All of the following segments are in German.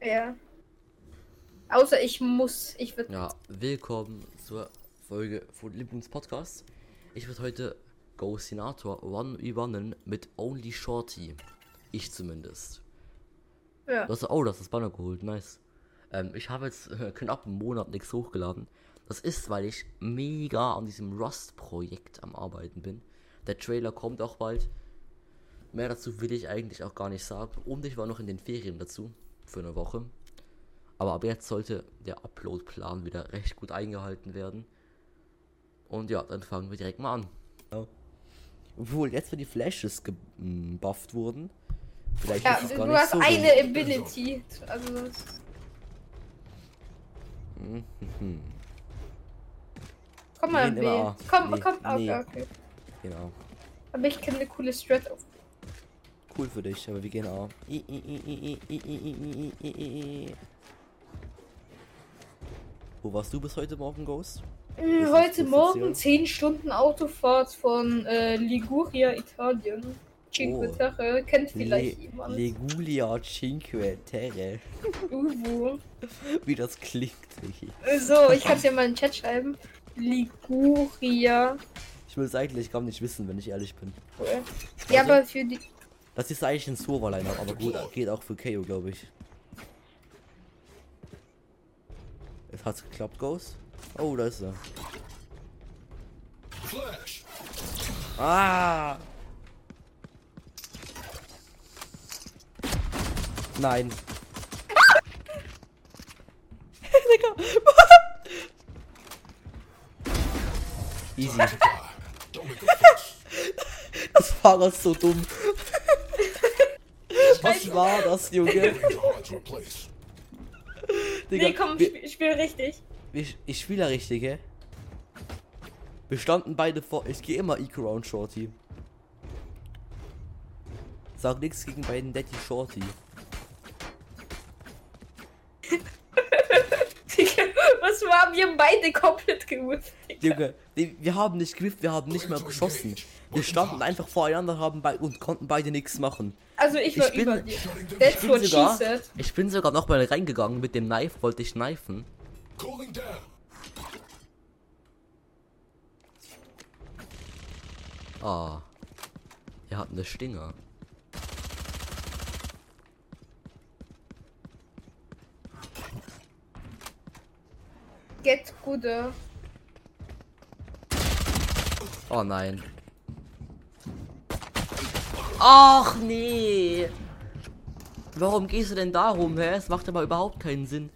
Ja. Außer ich muss. Ich würde. Ja, willkommen zur Folge von Lieblingspodcast. Ich würde heute Ghost Senator One v mit Only Shorty. Ich zumindest. Ja. Du hast, oh, das ist Banner geholt, nice. Ähm, ich habe jetzt äh, knapp einen Monat nichts hochgeladen. Das ist, weil ich mega an diesem Rust-Projekt am Arbeiten bin. Der Trailer kommt auch bald. Mehr dazu will ich eigentlich auch gar nicht sagen. Und ich war noch in den Ferien dazu. Für eine Woche. Aber ab jetzt sollte der Upload-Plan wieder recht gut eingehalten werden. Und ja, dann fangen wir direkt mal an. Obwohl, jetzt, wenn die Flashes gebufft wurden. Vielleicht Ja, ist es du gar nicht hast so eine dumm. Ability. Also. Mhm. Komm mal, B. Komm, Nee, komm, okay, nee. okay. Genau. Aber ich kenne eine coole Strat auf cool für dich, aber wir gehen auch. Wo warst du bis heute Morgen, Ghost? Heute Morgen 10 Stunden Autofahrt von äh, Liguria, Italien. Cinque oh. Terre, kennt vielleicht Le jemand. Liguria Cinque Terre. Uhu. Wie das klingt, So, ich kann es ja mal in den Chat schreiben. Liguria. Ich will es eigentlich gar nicht wissen, wenn ich ehrlich bin. Cool. Ja, also, aber für die. Das ist eigentlich ein Server-Liner, aber gut, geht auch für KO, glaube ich. Es hat geklappt, Ghost. Oh, da ist er. Ah! Nein. Easy. Das Fahrrad ist so dumm. Was war das, Junge? Digga, Nee, komm, wir, spiel, spiel richtig. ich, ich spiele ja richtig, hä? Wir standen beide vor. Ich gehe immer Eco-Round Shorty. Sag nichts gegen beiden Daddy Shorty. Was war? Wir haben beide komplett gewusst. Junge, die, wir haben nicht gewippt, wir haben nicht mehr geschossen. Wir standen einfach voreinander haben bei, und konnten beide nichts machen. Also ich Ich war bin- über dir. Down. what bin she sogar, said. ich bin sogar noch mal reingegangen mit dem Knife, wollte ich down. Ah. Er hat eine Stinger. Get gooder. Oh nein. Ach nee. Warum gehst du denn da rum, hä? Es macht aber überhaupt keinen Sinn.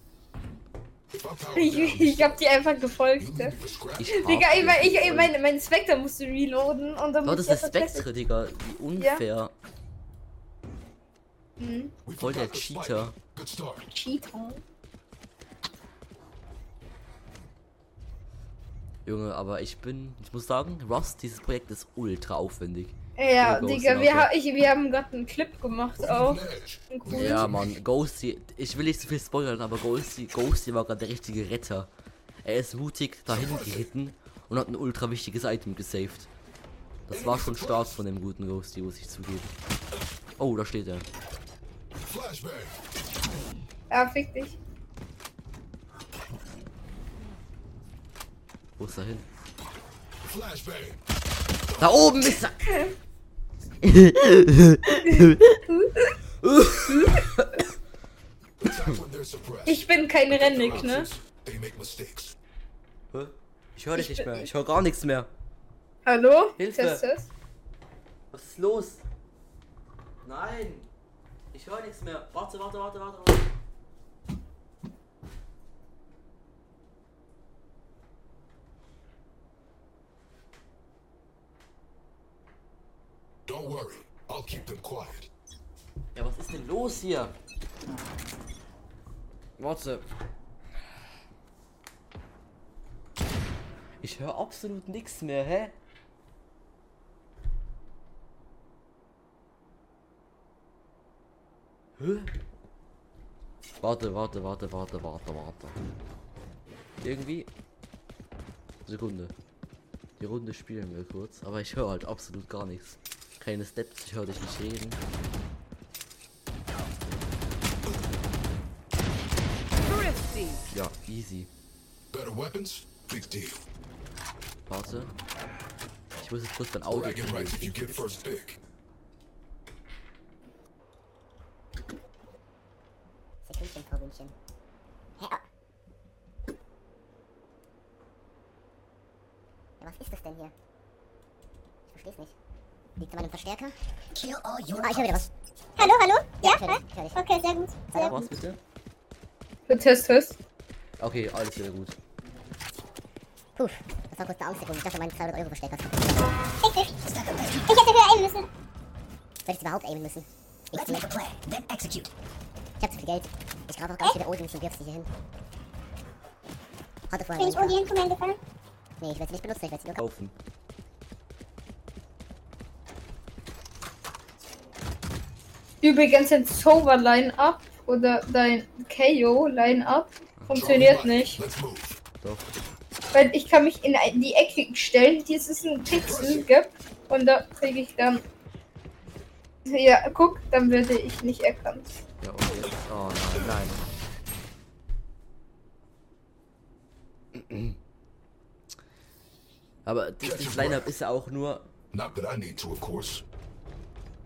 Ich, ich hab dir einfach gefolgt. ne? Ich Digga, ich, mein- ich, ich mein, mein Spectre musste reloaden und dann Oh, das ist Spectre, Digga. Wie unfair. Mhm. We Voll der. Cheater. Good. Cheater. Junge, aber ich bin, ich muss sagen, Rust, dieses Projekt ist ultra aufwendig. Ja, Digga, wir, ha ich, wir haben gerade einen Clip gemacht auch. Cool. Ja, Mann, Ghosty, ich will nicht zu viel spoilern, aber Ghosty, Ghosty war gerade der richtige Retter. Er ist mutig dahin geritten und hat ein ultra wichtiges Item gesaved. Das war schon stark von dem guten Ghosty, muss ich zugeben. Oh, da steht er. Ja, fick dich. Wo ist er hin? Da oben ist er! Ich bin kein Rennig, ne? Ich höre dich nicht mehr, ich höre gar nichts mehr. Hallo? Hilfe. Test, test. Was ist los? Nein! Ich höre nichts mehr. Warte, warte, warte, warte, warte. Don't worry. I'll keep them quiet. Ja, was ist denn los hier? Warte. Ich höre absolut nichts mehr, hä? Hä? Warte, warte, warte, warte, warte, warte. Irgendwie. Sekunde. Die Runde spielen wir kurz, aber ich höre halt absolut gar nichts. Keine Steps, ich höre dich nicht reden. Ja, easy. Better weapons, big deal. Warte. Ich muss jetzt kurz dein Auge. Dragon. Ah, ich höre wieder was. Hallo, hallo? Ja? dich. Okay, sehr gut. Sehr Was bitte? Für Test, Test. Okay, alles wieder gut. Puh, das war kurz eine Angstsekunde. Ich dachte, mein 200 Euro kaputt. Richtig. Ich hätte höher aimen müssen. Soll ich überhaupt aimen müssen? Ich Let's make a play, then execute. Ich hab zu viel Geld. Ich grab auch ganz viele Odins und wirf sie hier hin. Hatte vorher Bin ich. Odin Command gefallen? Nee, ich werde sie nicht benutzen, ich werde sie nur kaufen. Übrigens dein Sober Line-Up oder dein KO Line-Up funktioniert nicht. Doch. Weil ich kann mich in ein- die Ecke stellen, die es einen Pixel gibt und da kriege ich dann. Ja, guck, dann werde ich nicht erkannt. Ja, und jetzt. Oh nein, nein. Aber dieses Line-Up ist ja auch nur Not that I need to, of course.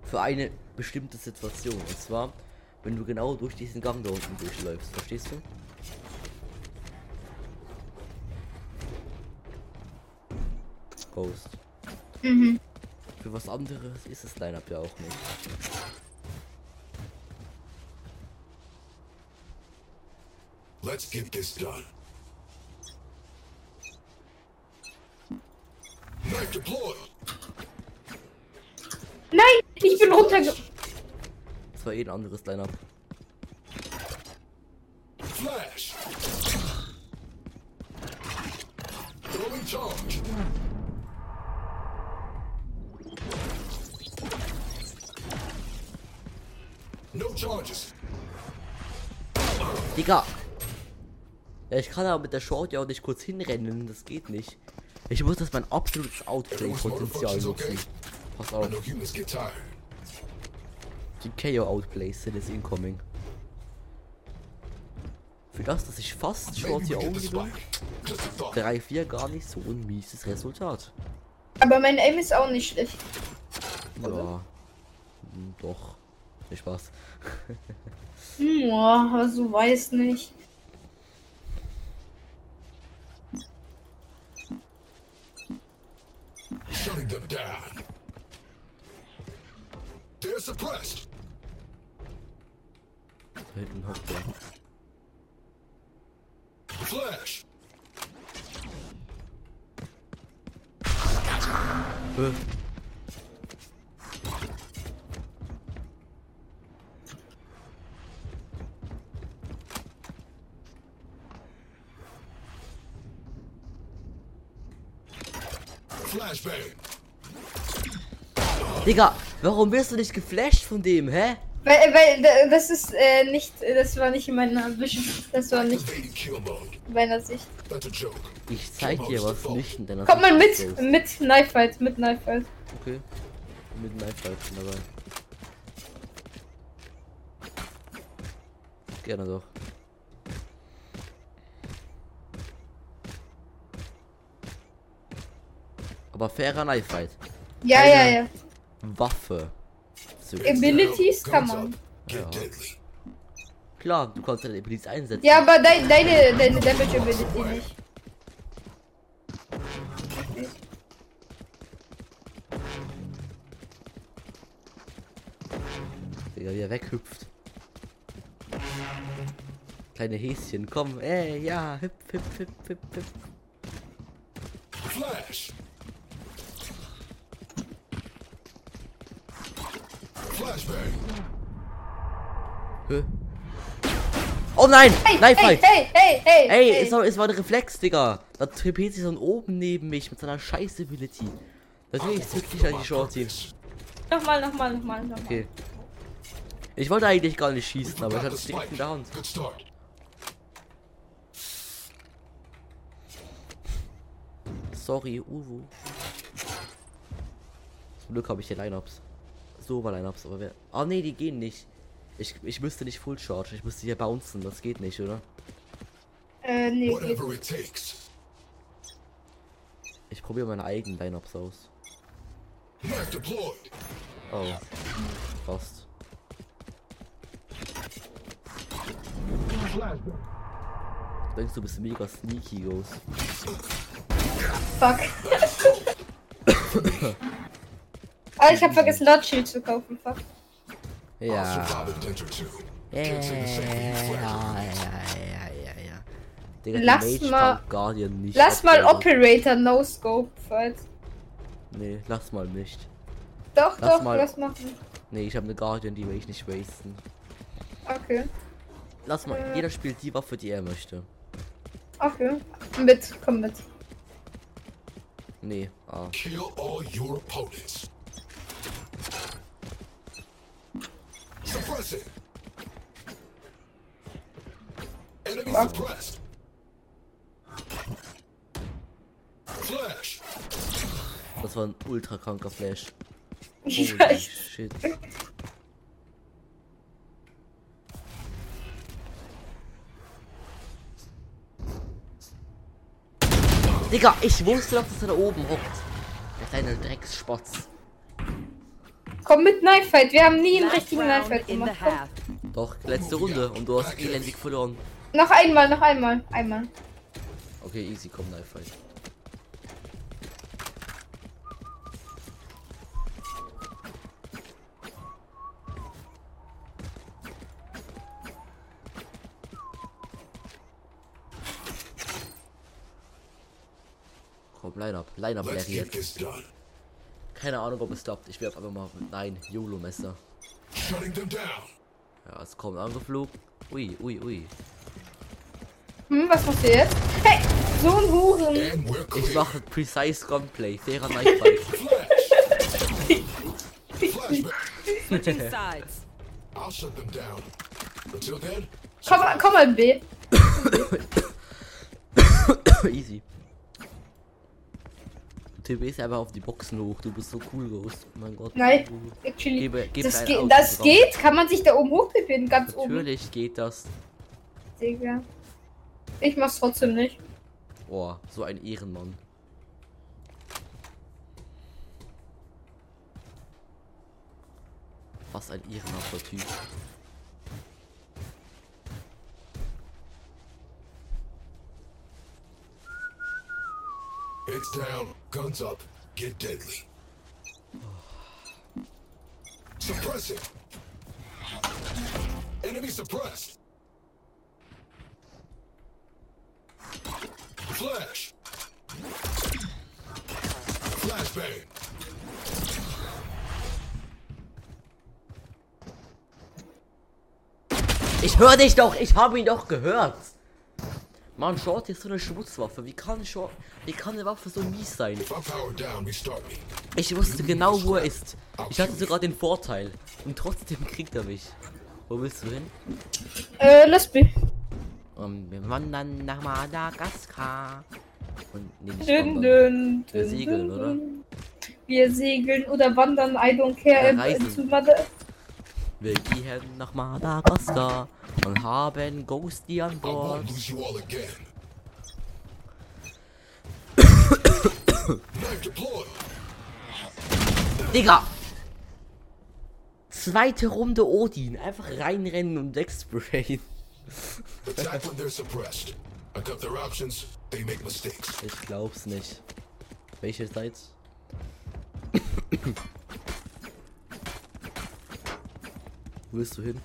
für eine bestimmte Situation. Und zwar, wenn du genau durch diesen Gang da unten durchläufst. Verstehst du? Ghost. Mhm. Für was anderes ist das Line-Up ja auch nicht. Let's get this done. Knife deployed. Nein, ich bin runterge. Das war eh ein anderes Line-Up. Flash. Throwing charge. No charges. Digga! Ja, ich kann aber mit der Short ja auch nicht kurz hinrennen, das geht nicht. Ich muss das mein absolutes Outplay-Potenzial nutzen. Pass auf, die KO-Outplays sind jetzt incoming. Für das, dass ich fast Short Maybe hier we get only bin, spike. Just a thought. 3-4 gar nicht so ein mieses Resultat. Aber mein Aim ist auch nicht schlecht. Ja. Hm, Doch. Viel Spaß. Boah, aber so weiß nicht. Shutting them down. They're suppressed. Da hinten hockt der. Flash. Flashbang. Digga, warum wirst du nicht geflasht von dem, hä? Weil, weil da- das ist äh, nicht, das war nicht in meiner Vision. Das war nicht in meiner Sicht. Ich zeig dir was nicht in deiner Kommt mal Sicht, mit, mit Knife Fight, mit Knife Fight. Okay. Mit Knife Fight dabei. Gerne doch. Aber fairer Knife Fight. Ja, Keine- ja, ja. Waffe. So. Abilities kann man. Ja. Klar, du kannst deine Abilities einsetzen. Ja, aber dein, deine, deine Damage Ability nicht. Digga, wie er weghüpft. Kleine Häschen, komm, ey, ja, hüpf, hüpf, hüpf, hüpf, hüpf. Flash. Flashbang. Hä? Oh nein! Hey, Knife hey, hey, hey, hey, Ey, hey. Es, war, es war ein Reflex, Digga. Da trepet sich so von oben neben mich mit seiner scheiß Ability. Natürlich zückt dich an die Shorty. Nochmal, nochmal, nochmal, nochmal. Okay. Ich wollte eigentlich gar nicht schießen, aber ich hatte es direkt in der Hand. Sorry, Uwu. Zum Glück habe ich hier Lineups. So war Lineups, aber wer. Ah nee, die gehen nicht. Ich, ich müsste nicht Full Charge, ich müsste hier bouncen, das geht nicht, oder? Äh, nee. Whatever it takes. Ich probiere meine eigenen Lineups aus. Oh. Fast. Denkst du bist mega sneaky, Ghost? Fuck. ah, ich hab vergessen, Lordschild zu kaufen. Fuck. Ja. survive Adventure 2. Ja, ja, ja, ja, ja, ja. Digga, Lass mal- Guardian nicht. Lass mal. Operator No Scope fight. Nee, lass mal nicht. Doch, Lass doch, mal- lass machen. Nee, ich habe eine Guardian, die will ich nicht wasten. Okay. Lass mal, Äh. jeder spielt die Waffe, die er möchte. Okay. Mit, komm mit. Nee, ah. Kill all your opponents. Flash. Das war ein ultra kranker Flash. Ich Holy weiß. shit. Digga, ich wusste doch, dass er da oben hockt. Der kleine Drecksspatz. Komm mit Knife Fight. Wir haben nie einen richtigen Knife Fight gemacht. Komm. Doch, letzte Runde und du hast elendig verloren. Noch einmal, noch einmal. Einmal. Okay, easy, komm, Knife Fight. Komm, Line-Up, Line-Up Let's Larry get jetzt. this done. Keine Ahnung, ob es klappt. Ich werf einfach mal. Nein, YOLO-Messer. Shutting them down. Ja, es kommt angeflogen. Ui, ui, ui. Hm, was machst du jetzt? Hey, so ein Huren. Ich mache Precise Gunplay, fairer Knife Fight. Flash. Flashback. Switching sides. I'll shut them down. Until then, Komm, komm mal B. Easy. Du TBst einfach auf die Boxen hoch, du bist so cool, Ghost. Mein Gott. Nein, actually. Gebe, gebe Das, ge das geht? Kann man sich da oben hochbefinden? Ganz oben. Natürlich geht das. Digga. Ich mach's trotzdem nicht. Boah, so ein Ehrenmann. Was ein ehrenhafter Typ. Heads down, guns up, get deadly. Suppress it. Enemy suppressed. Flash. Flashbang. Ich höre dich doch, ich habe ihn doch gehört. Mann, Short ist so eine Schmutzwaffe. Wie kann Short, wie kann eine Waffe so mies sein? Ich wusste genau, wo er ist. Ich hatte sogar den Vorteil. Und trotzdem kriegt er mich. Wo willst du hin? Äh, lass B. Um, wir wandern nach Madagaskar. Und nicht Dün, dün, Wir dün, segeln, dün, oder? Wir segeln oder wandern, I don't care. Ja, äh, reisen. zu Mother Wir gehen nach Madagaskar und haben Ghosty an Bord. Digga! Zweite Runde Odin. Einfach reinrennen und wegsprayen. Ich glaub's nicht. Welche Seite? Wo willst du hin?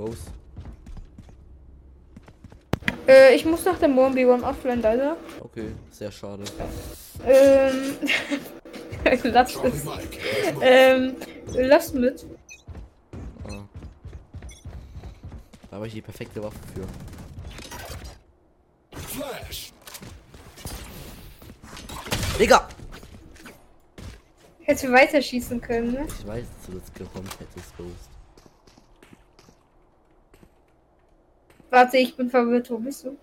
Ghost. Äh, ich muss nach dem 1v1 offline, leider. Okay, sehr schade. Ähm. lass es. Ähm, lass mit. Ah. Da habe ich die perfekte Waffe für. Flash. Digga! Hätte weiterschießen können, ne? Ich weiß, dass du das geräumt hättest, Ghost. Warte, ich bin verwirrt. Wo bist du?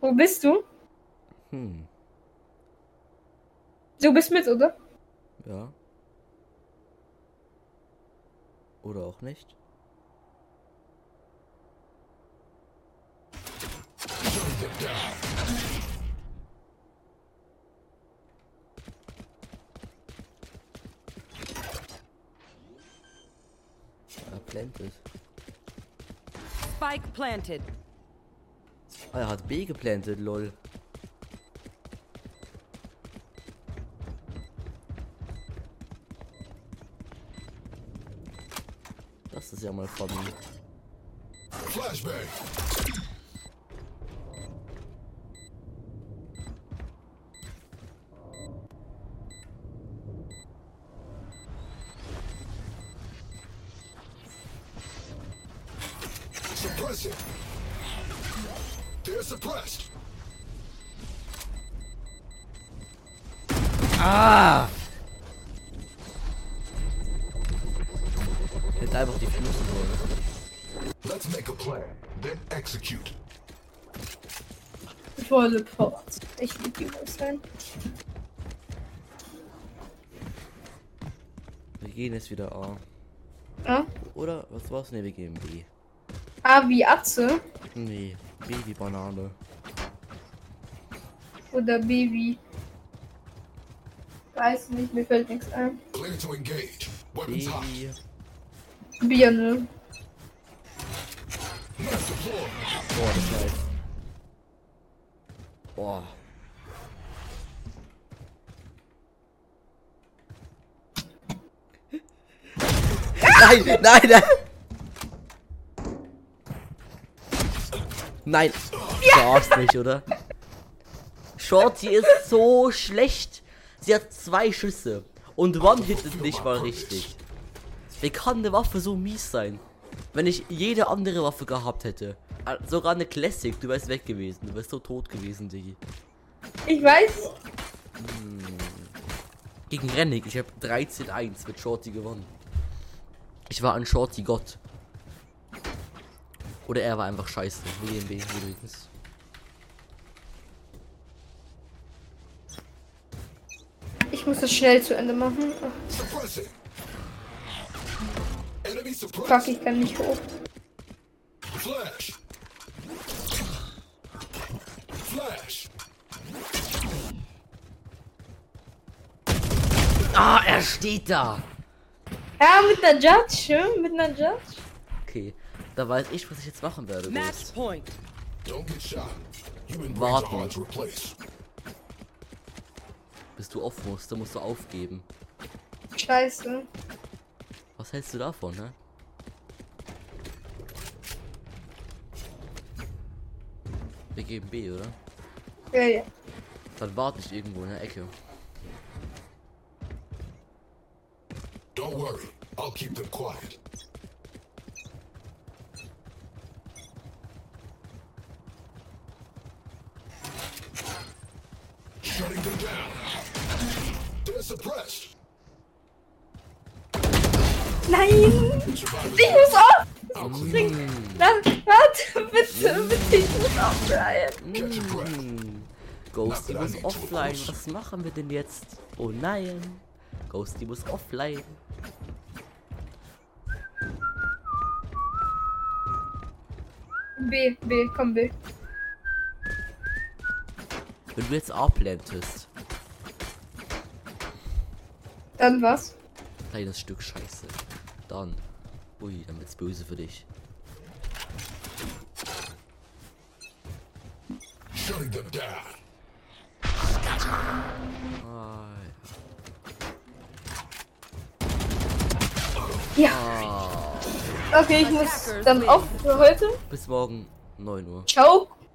Wo bist du? Hm, Du bist mit, oder? ja. Oder auch nicht. Plantet. Spike planted. Ah, er hat B geplantet, lol. Das ist ja mal funny. Flashbang. Suppressing. They're suppressed. Ah! Hätte einfach die Füße sollen. Let's make a plan, then execute. Volle Port. Ich liebe die sein. Wir gehen jetzt wieder A. Ja? Oder? Was war's? Ne, wir gehen B. A wie Atze Nee, B wie Banane. oder B wie. Weiß nicht, mir fällt nichts ein. Clear to engage. B Weapons hot. wie... Birne. Boah, das ist. Boah. Nein, nein, nein! Nein, du darfst nicht, oder? Shorty ist so schlecht. Sie hat zwei Schüsse und one hittet nicht mal richtig. Wie kann eine Waffe so mies sein? Wenn ich jede andere Waffe gehabt hätte. äh, Sogar eine Classic, du wärst weg gewesen. Du wärst so tot gewesen, Diggi. Ich weiß. Gegen Rennig, ich habe 13-1 mit Shorty gewonnen. Ich war ein Shorty Gott. Oder er war einfach scheiße. WMB übrigens. Ich muss das schnell zu Ende machen. Fuck, ich kann nicht hoch. Flash. Flash. Ah, er steht da. Ja, mit einer Judge, schön, mit einer Judge. Okay, da weiß ich, was ich jetzt machen werde. Match point. Don't get shot. Human brains Warten. are hard to replace. Bis du auf musst, dann musst du aufgeben. Scheiße. Was hältst du davon, ne? Wir geben B, oder? Ja, ja. Dann warte ich irgendwo in der Ecke. Don't worry. I'll keep them quiet. Shutting them down. They're suppressed. Nein! Ich muss auf! Spring! Lass, warte, bitte, bitte, ich muss aufbleiben. Ghosty muss offline. Was machen wir denn jetzt? Oh nein. Ghosty muss offline. B, B, komm, B. Wenn du jetzt A plantest, Dann was? kleines Stück Scheiße, dann, ui, dann wird's böse für dich. Shutting them down. Ah, Ja. Okay, ich muss dann auf für heute. bis morgen 9 Uhr. Ciao,